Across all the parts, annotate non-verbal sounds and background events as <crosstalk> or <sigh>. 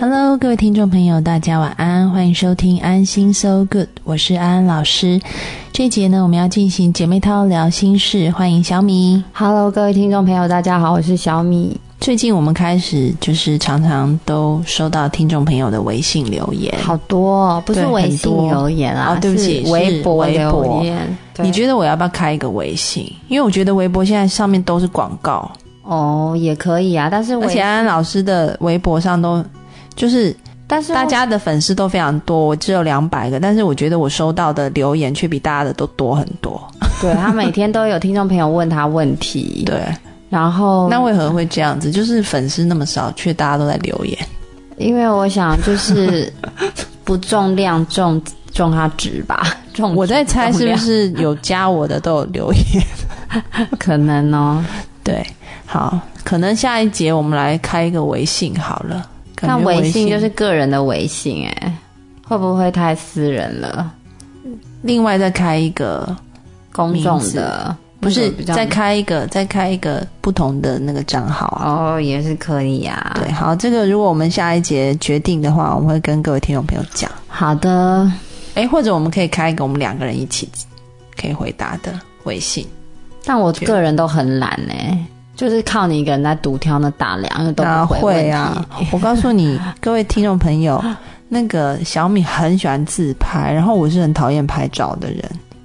Hello，各位听众朋友，大家晚安，欢迎收听安心 So Good，我是安安老师。这一节呢，我们要进行姐妹淘聊心事，欢迎小米。Hello，各位听众朋友，大家好，我是小米。最近我们开始就是常常都收到听众朋友的微信留言，好多、哦，不是微信留言啊，哦对不起是微博留言。你觉得我要不要开一个微信？因为我觉得微博现在上面都是广告，哦，也可以啊，但是而微且安安老师的微博上都就是但是大家的粉丝都非常多，我只有两百个，但是我觉得我收到的留言却比大家的都多很多。<laughs> 对他每天都有听众朋友问他问题，<laughs> 对，然后那为何会这样子？就是粉丝那么少，却大家都在留言。因为我想就是不重量重重他值吧，重我在猜是不是有加我的都有留言？<laughs> 可能哦？对，好，可能下一节我们来开一个微信好了。感那微信就是个人的微信，哎，会不会太私人了？另外再开一个，公众的不是再开一个，再开一个不同的那个账号啊。哦，也是可以啊。对，好，这个如果我们下一节决定的话，我们会跟各位听众朋友讲。好的，哎，或者我们可以开一个我们两个人一起可以回答的微信。但我个人都很懒呢、就是靠你一个人在独挑那大梁，都不回问题。会啊！<laughs> 我告诉你，各位听众朋友，那个小米很喜欢自拍，然后我是很讨厌拍照的人，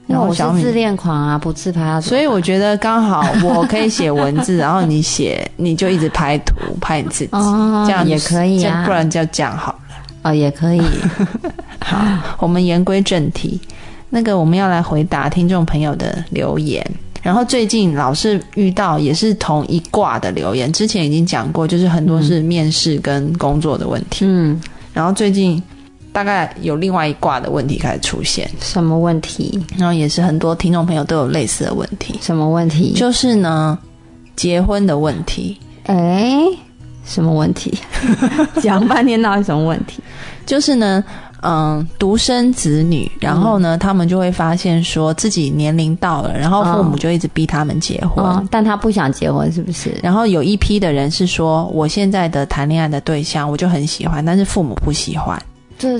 因为我然后小米是自恋狂啊，不自拍啊所以我觉得刚好我可以写文字，然后你写你就一直拍图拍你自己，哦，这样也可以啊不，然就这样好了。哦也可以。<laughs> 好我们言归正题，那个我们要来回答听众朋友的留言。然后最近老是遇到也是同一卦的留言，之前已经讲过，就是很多是面试跟工作的问题。嗯，然后最近大概有另外一卦的问题开始出现，什么问题？然后也是很多听众朋友都有类似的问题，什么问题？就是呢结婚的问题。哎，什么问题？<laughs> 讲半天到底什么问题？就是呢，嗯，独生子女，然后呢，他们就会发现说自己年龄到了，然后父母就一直逼他们结婚。哦，但他不想结婚，是不是？然后有一批的人是说，我现在的谈恋爱的对象我就很喜欢，但是父母不喜欢，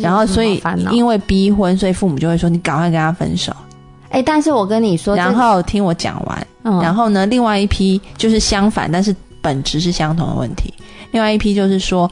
然后所以。因为逼婚，所以父母就会说你赶快跟他分手。哎，但是我跟你说，然后听我讲完，嗯，然后呢，另外一批就是相反，但是本质是相同的问题。另外一批就是说，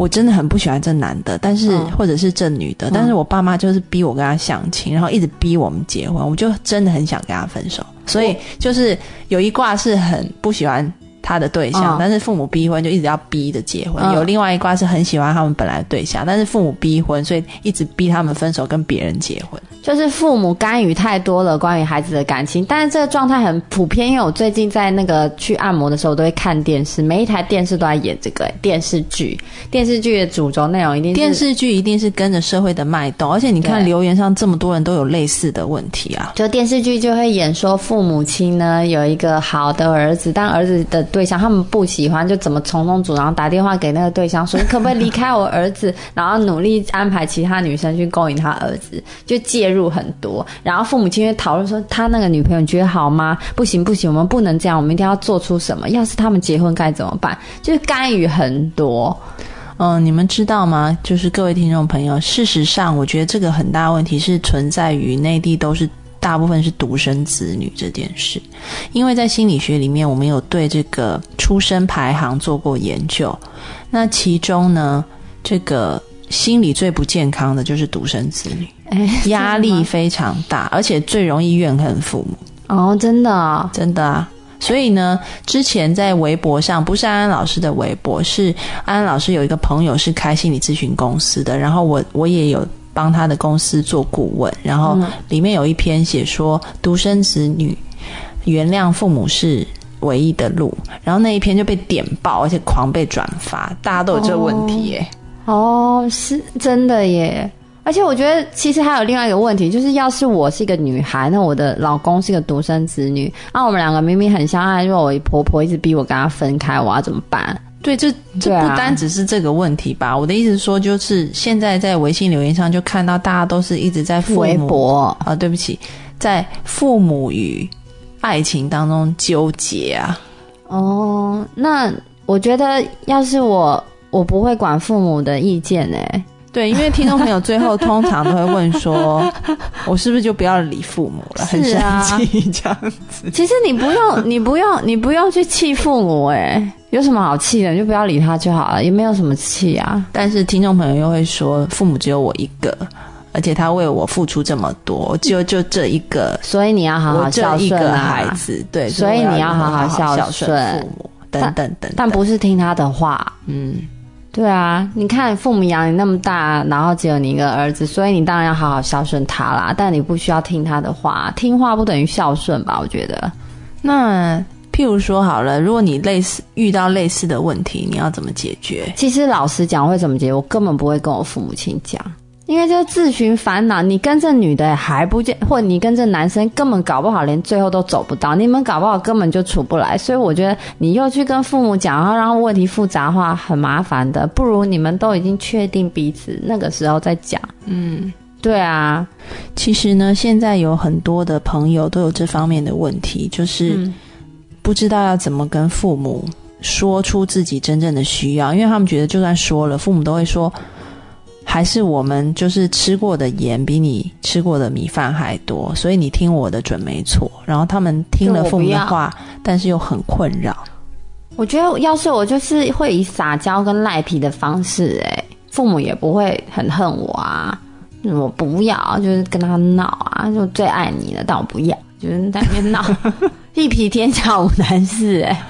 我真的很不喜欢这男的，但是、嗯或者是这女的，嗯但是我爸妈就是逼我跟他相亲，然后一直逼我们结婚，我就真的很想跟他分手。所以就是有一卦是很不喜欢他的对象，嗯但是父母逼婚就一直要逼着结婚；嗯有另外一卦是很喜欢他们本来的对象，但是父母逼婚，所以一直逼他们分手，跟别人结婚。就是父母干预太多了关于孩子的感情，但是这个状态很普遍。因为我最近在那个去按摩的时候，我都会看电视，每一台电视都在演这个电视剧。电视剧的主轴内容一定是电视剧一定是跟着社会的脉动，而且你看留言上这么多人都有类似的问题啊。就电视剧就会演说父母亲呢有一个好的儿子，但儿子的对象他们不喜欢，就怎么从中阻挠，打电话给那个对象说你可不可以离开我儿子，然后努力安排其他女生去勾引他儿子，就介入很多。然后父母亲会讨论说他那个女朋友你觉得好吗？不行不行，我们不能这样，我们一定要做出什么。要是他们结婚该怎么办？就是干预很多。嗯，你们知道吗？就是各位听众朋友，事实上，我觉得这个很大问题是存在于内地都是大部分是独生子女这件事，因为在心理学里面，我们有对这个出生排行做过研究，那其中呢，这个心理最不健康的就是独生子女，<laughs> 哎，压力非常大，而且最容易怨恨父母。哦，真的啊、真的啊。所以呢，之前在微博上，不是安安老师的微博，是安安老师有一个朋友是开心理咨询公司的，然后我我也有帮他的公司做顾问，然后嗯里面有一篇写说独生子女原谅父母是唯一的路，然后那一篇就被点爆，而且狂被转发，大家都有这个问题耶。哦，是真的耶。而且我觉得，其实还有另外一个问题，就是要是我是一个女孩，那我的老公是个独生子女，那我们两个明明很相爱，如果我婆婆一直逼我跟他分开，我要怎么办？对，这这不单只是这个问题吧？我的意思是说，就是现在在微信留言上就看到大家都是一直在父母微博啊，对不起，在父母与爱情当中纠结啊。哦，那我觉得要是我我不会管父母的意见哎。对，因为听众朋友最后通常都会问说，<laughs> 我是不是就不要理父母了？很生气这样子。其实你不用，你不用，你不用去气父母哎，有什么好气的？你就不要理他就好了，也没有什么气啊。但是听众朋友又会说，父母只有我一个，而且他为我付出这么多，就就这一个，所以你要好好孝顺啊，孩子。对，所以你要好好孝顺父母，等等等。但不是听他的话，嗯。对啊，你看父母养你那么大，然后只有你一个儿子，所以你当然要好好孝顺他啦。但你不需要听他的话，听话不等于孝顺吧？我觉得。那譬如说好了，如果你类似遇到类似的问题，你要怎么解决？其实老实讲，会怎么解决，我根本不会跟我父母亲讲。因为就自寻烦恼，你跟这女的还不见，或你跟这男生根本搞不好连最后都走不到，你们搞不好根本就处不来，所以我觉得你又去跟父母讲，然后让问题复杂化，很麻烦的，不如你们都已经确定彼此，那个时候再讲。嗯，对啊，其实呢，现在有很多的朋友都有这方面的问题，就是不知道要怎么跟父母说出自己真正的需要，因为他们觉得就算说了，父母都会说。还是我们就是吃过的盐比你吃过的米饭还多，所以你听我的准没错。然后他们听了父母的话，但是又很困扰。我觉得要是我就是会以撒娇跟赖皮的方式，哎，父母也不会很恨我啊。我不要，就是跟他闹啊，就最爱你了，但我不要，就是在那边闹，<laughs> 一皮天下无难事，哎，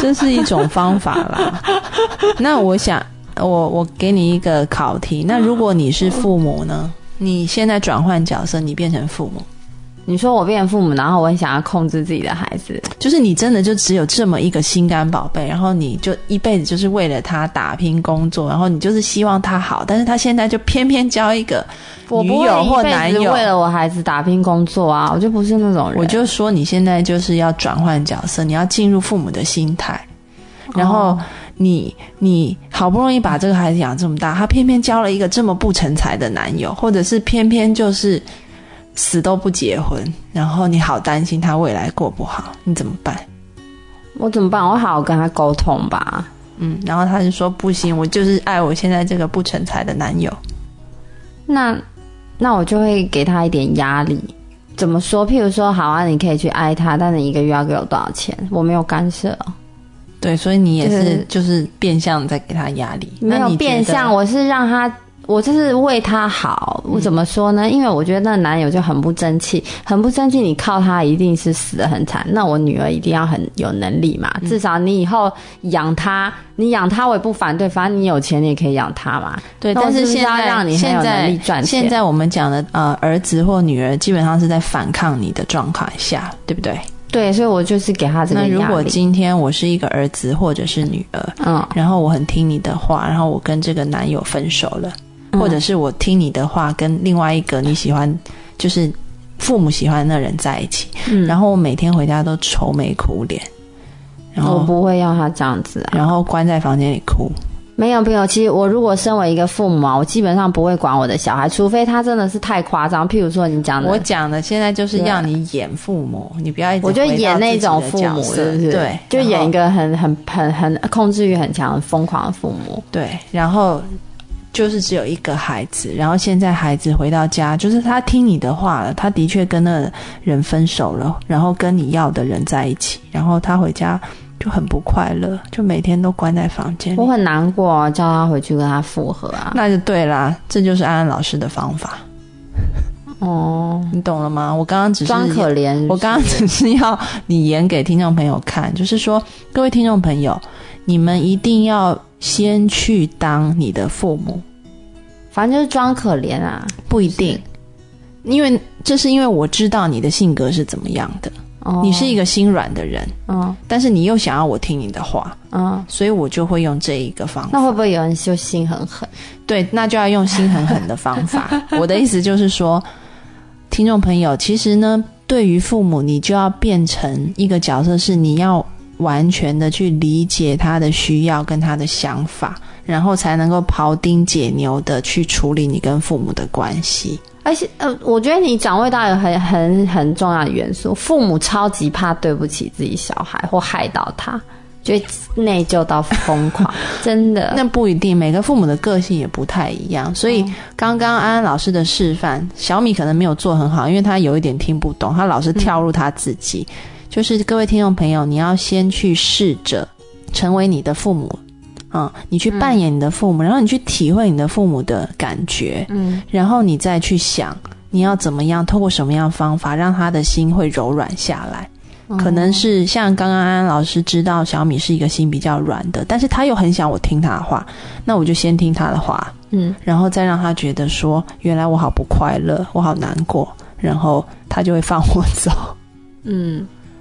这是一种方法啦。<laughs> 那我想。我我给你一个考题，那如果你是父母呢？你现在转换角色，你变成父母，你说我变父母，然后我很想要控制自己的孩子，就是你真的就只有这么一个心肝宝贝，然后你就一辈子就是为了他打拼工作，然后你就是希望他好，但是他现在就偏偏交一个女友或男友，为了我孩子打拼工作啊，我就不是那种人。我就说你现在就是要转换角色，你要进入父母的心态，然后。你你好不容易把这个孩子养这么大，他偏偏交了一个这么不成才的男友，或者是偏偏就是死都不结婚，然后你好担心他未来过不好，你怎么办？我怎么办？我好好跟他沟通吧。嗯，然后他就说不行，我就是爱我现在这个不成才的男友。那那我就会给他一点压力。怎么说？譬如说，好啊，你可以去爱他，但你一个月要给我多少钱？我没有干涉。对，所以你也是就是变相在给他压力，没有变相，我是让他，我就是为他好。我怎么说呢？因为我觉得那男友就很不争气，很不争气。你靠他一定是死的很惨。那我女儿一定要很有能力嘛，至少你以后养他，你养他我也不反对，反正你有钱你也可以养他嘛。对，但是现在让你很有能力赚钱。现在我们讲的呃儿子或女儿基本上是在反抗你的状况下，对不对？对，所以我就是给他这个那如果今天我是一个儿子或者是女儿，嗯，然后我很听你的话，然后我跟这个男友分手了，或者是我听你的话跟另外一个你喜欢，就是父母喜欢的人在一起，嗯，然后我每天回家都愁眉苦脸，然后我不会要他这样子，然后关在房间里哭。没有没有，其实我如果身为一个父母啊，我基本上不会管我的小孩，除非他真的是太夸张。譬如说你讲的，我讲的现在就是要你演父母，你不要一直我就演那种父母，是不是？对，就演一个很很很很控制欲很强、很疯狂的父母。对，然后就是只有一个孩子，然后现在孩子回到家，就是他听你的话了，他的确跟那人分手了，然后跟你要的人在一起，然后他回家。就很不快乐，就每天都关在房间。我很难过，叫他回去跟他复合啊。那就对啦，这就是安安老师的方法。哦，你懂了吗？我刚刚只是装可怜，我刚刚只是要你演给听众朋友看，就是说，各位听众朋友，你们一定要先去当你的父母。反正就是装可怜啊，不一定，因为这是因为我知道你的性格是怎么样的。你是一个心软的人，嗯，但是你又想要我听你的话，嗯，所以我就会用这一个方法。那会不会有人就心很狠？对，那就要用心狠狠的方法。<laughs> 我的意思就是说，听众朋友，其实呢，对于父母，你就要变成一个角色，是你要完全的去理解他的需要跟他的想法，然后才能够庖丁解牛的去处理你跟父母的关系。而且，呃，我觉得你掌握到一个很很很重要的元素，父母超级怕对不起自己小孩或害到他。就会内疚到疯狂，<laughs> 真的。那不一定，每个父母的个性也不太一样。所以刚刚安安老师的示范，小米可能没有做很好，因为他有一点听不懂，他老是跳入他自己。就是各位听众朋友，你要先去试着成为你的父母，啊，你去扮演你的父母，然后你去体会你的父母的感觉，嗯，然后你再去想你要怎么样，透过什么样的方法让他的心会柔软下来。可能是像刚刚安安老师知道小米是一个心比较软的，但是他又很想我听他的话，那我就先听他的话，嗯，然后再让他觉得说，原来我好不快乐，我好难过，然后他就会放我 <laughs> 走，嗯。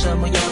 什么样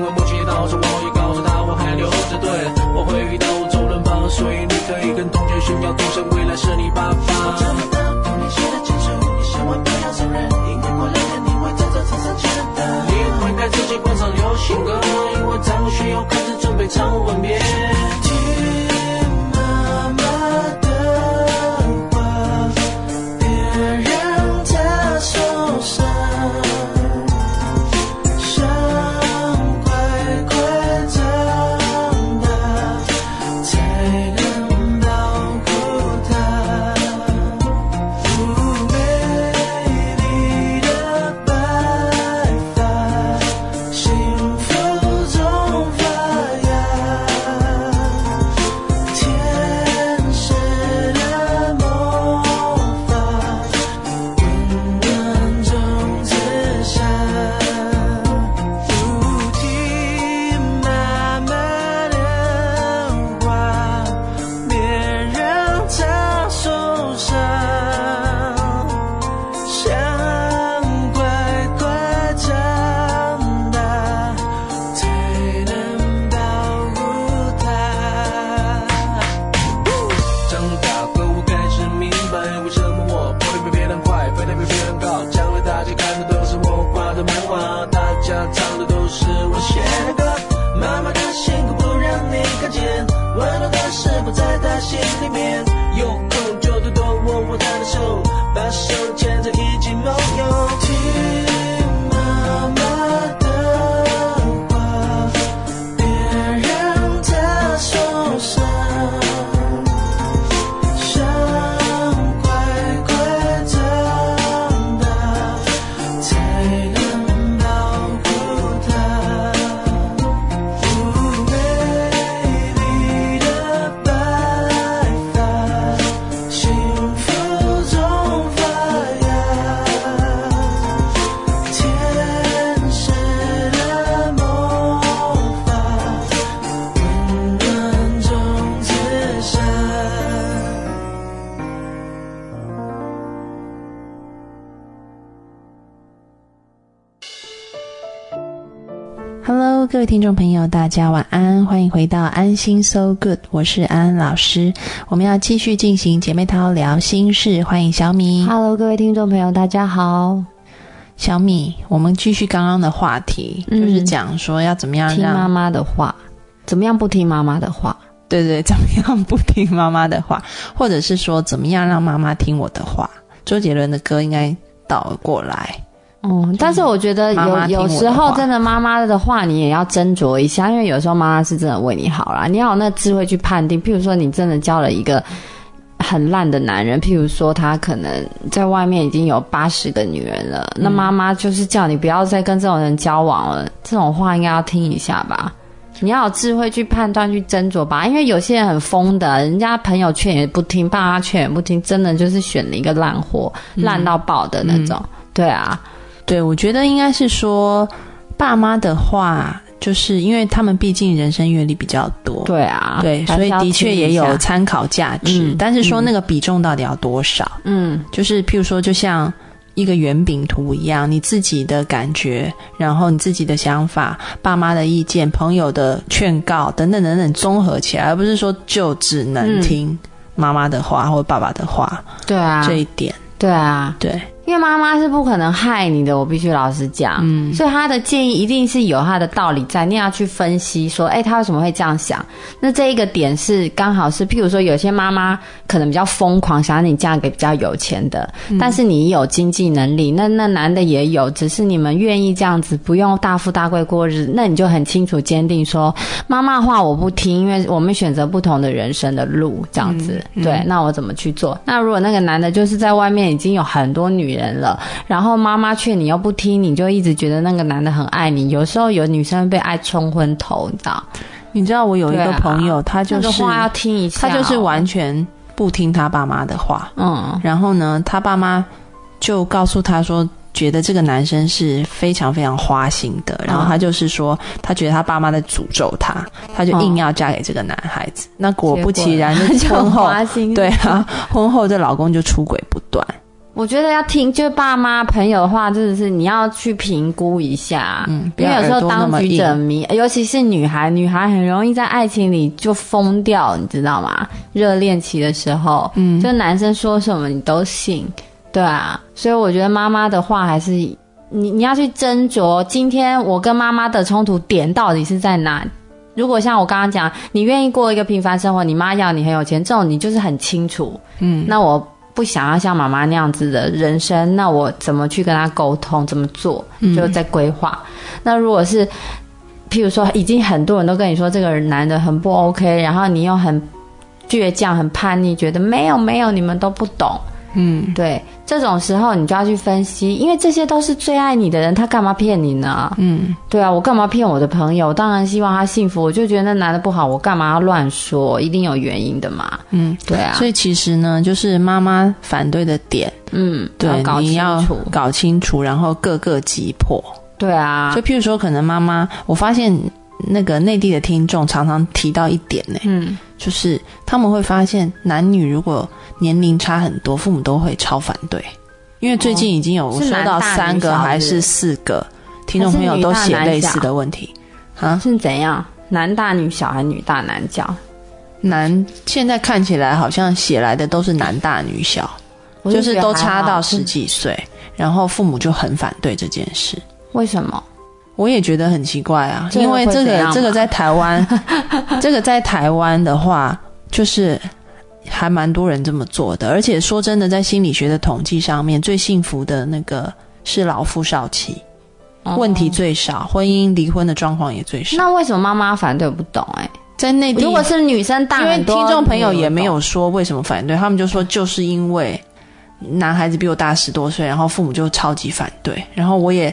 when we're Money Hello，各位听众朋友，大家晚安，欢迎回到安心 So Good，我是安安老师。我们要继续进行姐妹淘聊心事，欢迎小米。Hello，各位听众朋友，大家好。小米，我们继续刚刚的话题，嗯就是讲说要怎么样听妈妈的话，怎么样不听妈妈的话？对对，<laughs> 怎么样不听妈妈的话，或者是说怎么样让妈妈听我的话。周杰伦的歌应该倒过来，嗯，但是我觉得有有时候真的妈妈的话你也要斟酌一下，因为有时候妈妈是真的为你好啦，你要有那智慧去判定。譬如说你真的交了一个很烂的男人，譬如说他可能在外面已经有八十个女人了，那妈妈就是叫你不要再跟这种人交往了，这种话应该要听一下吧。你要有智慧去判断、去斟酌吧，因为有些人很疯的，人家朋友劝也不听，爸妈劝也不听，真的就是选了一个烂货，烂到爆的那种。对啊，对我觉得应该是说爸妈的话，就是因为他们毕竟人生阅历比较多，对啊，对，所以的确也有参考价值。嗯但是说那个比重到底要多少？嗯就是譬如说，就像一个圆饼图一样，你自己的感觉，然后你自己的想法、爸妈的意见、朋友的劝告等等等等综合起来，而不是说就只能嗯听妈妈的话或爸爸的话、对啊，这一点。对啊，对，因为妈妈是不可能害你的，我必须老实讲。嗯所以她的建议一定是有她的道理在，你也要去分析说，哎，她为什么会这样想？那这一个点是刚好是，譬如说有些妈妈可能比较疯狂，想要你嫁给比较有钱的，但是你有经济能力，那那男的也有，只是你们愿意这样子，不用大富大贵过日子，那你就很清楚坚定说，妈妈话我不听，因为我们选择不同的人生的路，这样子。对，那我怎么去做？那如果那个男的就是在外面已经有很多女人了，然后妈妈劝你又不听，你就一直觉得那个男的很爱你。有时候有女生被爱冲昏头，你知道？你知道我有一个朋友，他就是那个话要听一下哦、他就是完全不听他爸妈的话，嗯然后呢，他爸妈就告诉他说，觉得这个男生是非常非常花心的，然后他就是说，他觉得他爸妈在诅咒他，他就硬要嫁给这个男孩子。那果不其然，婚后，<laughs> 花心对啊，婚后这老公就出轨不断。我觉得要听，就爸妈朋友的话，真的是你要去评估一下，嗯因为有时候当局者迷，尤其是女孩，女孩很容易在爱情里就疯掉，你知道吗？热恋期的时候，嗯。就男生说什么你都信，对啊，所以我觉得妈妈的话还是你你要去斟酌，今天我跟妈妈的冲突点到底是在哪？如果像我刚刚讲，你愿意过一个平凡生活，你妈要你很有钱，这种你就是很清楚，嗯，那我不想要像妈妈那样子的人生，那我怎么去跟他沟通？怎么做？就在规划。那如果是，譬如说，已经很多人都跟你说这个男的很不 OK，然后你又很倔强、很叛逆，觉得没有没有，你们都不懂。嗯，对，这种时候你就要去分析，因为这些都是最爱你的人，他干嘛骗你呢？嗯，对啊，我干嘛骗我的朋友？我当然希望他幸福，我就觉得那男的不好，我干嘛要乱说？一定有原因的嘛。嗯，对啊，所以其实呢，就是妈妈反对的点，嗯，对，搞清你要。搞清楚，然后各个击破。对啊就，譬如说，可能妈妈，我发现那个内地的听众常常提到一点呢，嗯，就是他们会发现男女如果年龄差很多，父母都会超反对。因为最近已经有收到三个小还是四个听众朋友都写类似的问题啊。是怎样？男大女小还女大男小？男现在看起来好像写来的都是男大女小，就是都差到十几岁，然后父母就很反对这件事。为什么？我也觉得很奇怪啊，因为这个这个在台湾，<laughs> 这个在台湾的话，就是还蛮多人这么做的。而且说真的，在心理学的统计上面，最幸福的那个是老夫少妻，问题最少，婚姻离婚的状况也最少。那为什么妈妈反对？我不懂哎、在内地，如果是女生大因为，听众朋友也没有说为什么反对，他们就说就是因为男孩子比我大十多岁，然后父母就超级反对，然后我也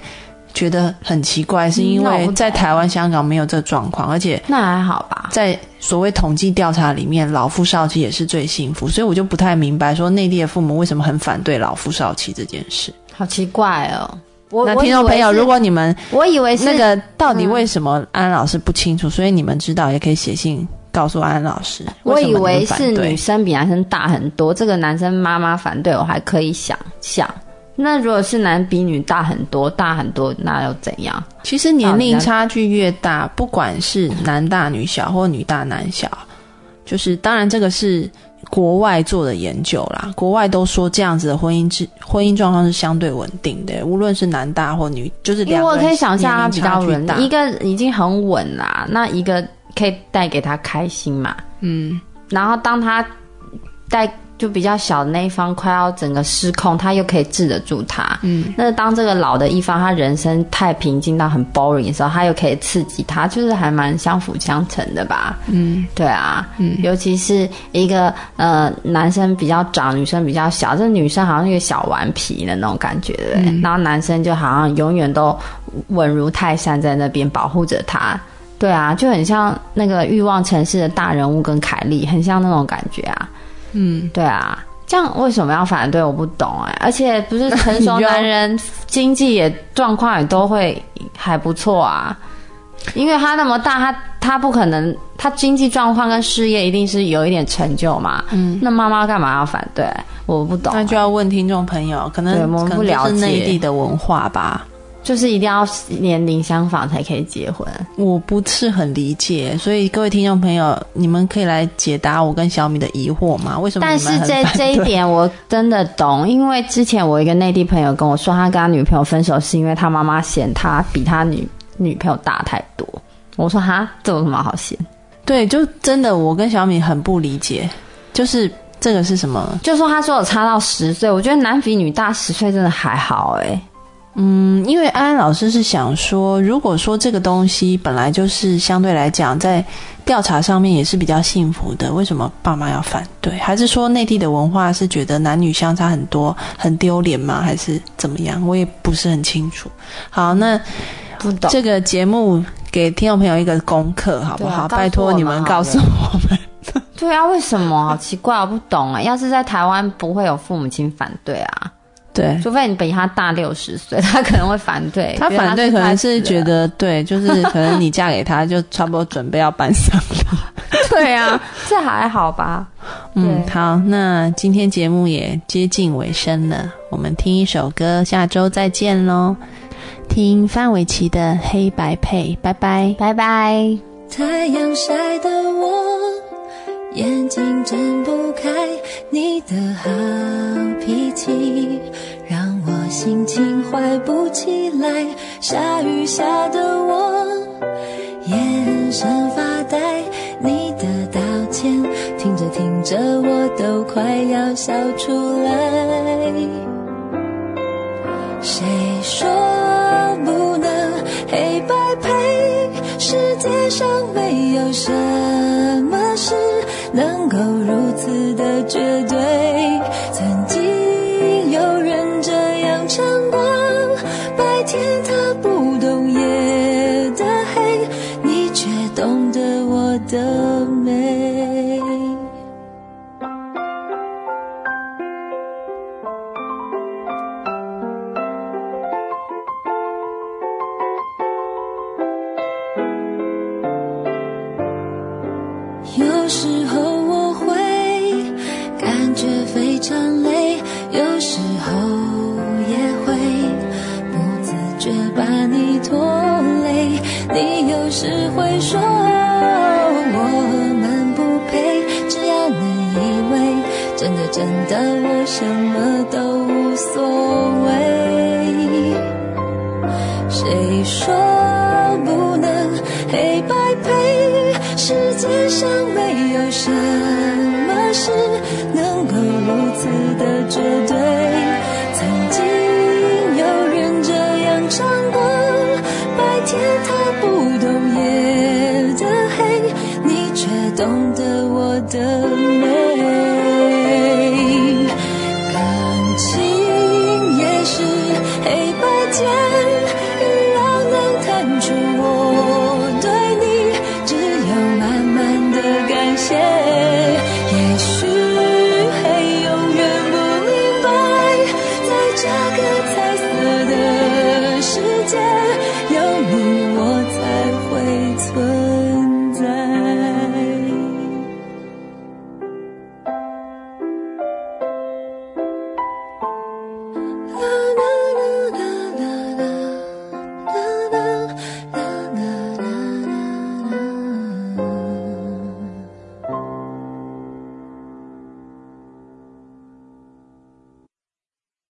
觉得很奇怪，是因为在台湾、香港没有这状况，而且那还好吧？在所谓统计调查里面，老夫少妻也是最幸福，所以我就不太明白说内地的父母为什么很反对老夫少妻这件事。好奇怪哦。我那听众朋友，如果果你们我以为是那个到底嗯为什么安安老师不清楚，所以你们知道也可以写信告诉安安老师。我以为是女生比男生大很多，这个男生妈妈反对我还可以想想，那如果是男比女大很多，大很多，那又怎样？其实年龄差距越大，不管是男大女小或女大男小，就是当然这个是国外做的研究啦。国外都说这样子的婚姻制婚姻状况是相对稳定的，无论是男大或女，就是两个我可以想象他比较稳稳，一个已经很稳啦，那一个可以带给他开心嘛。嗯，然后当他带。就比较小的那一方快要整个失控，他又可以治得住他。嗯，那当这个老的一方他人生太平静到很 boring 的时候，他又可以刺激他，就是还蛮相辅相成的吧。嗯，对啊，嗯，尤其是一个呃男生比较长，女生比较小，这女生好像一个小顽皮的那种感觉，对？然后男生就好像永远都稳如泰山在那边保护着她。对啊，就很像那个欲望城市的大人物跟凯莉，很像那种感觉啊。嗯，对啊，这样为什么要反对？我不懂哎。而且不是成熟男人经济也状况也都会还不错啊，因为他那么大，他他不可能，他经济状况跟事业一定是有一点成就嘛。嗯，那妈妈干嘛要反对？我不懂。那就要问听众朋友，可能我们不了解内地的文化吧。就是一定要年龄相仿才可以结婚，我不是很理解，所以各位听众朋友，你们可以来解答我跟小米的疑惑吗？为什么？但是这这一点我真的懂，因为之前我一个内地朋友跟我说，他跟他女朋友分手是因为他妈妈嫌他比他女女朋友大太多。我说哈，这有什么好嫌？对，就真的我跟小米很不理解，就是这个是什么？就说他说我差到十岁，我觉得男比女大十岁真的还好哎。嗯，因为安安老师是想说，如果说这个东西本来就是相对来讲，在调查上面也是比较幸福的，为什么爸妈要反对？还是说内地的文化是觉得男女相差很多很丢脸吗？还是怎么样？我也不是很清楚。好，那 <laughs> 不懂这个节目给听众朋友一个功课，好不好？拜托你们告诉我们。<laughs> 对啊，为什么？好奇怪，我不懂啊。要是在台湾，不会有父母亲反对啊。对，除非你比他大六十岁，<laughs> 他可能会反对。他反对可能是觉得，对，就是可能你嫁给他，就差不多准备要搬丧了。<laughs> 对啊，这还好吧？嗯，好，那今天节目也接近尾声了，我们听一首歌，下周再见喽。听范玮琪的《黑白配》，拜拜，拜拜。太阳晒的我。眼睛睁不开，你的好脾气让我心情坏不起来。下雨下的我眼神发呆，你的道歉听着听着我都快要笑出来。谁说不能黑白配？世界上没有什么事。能够如此的绝对，曾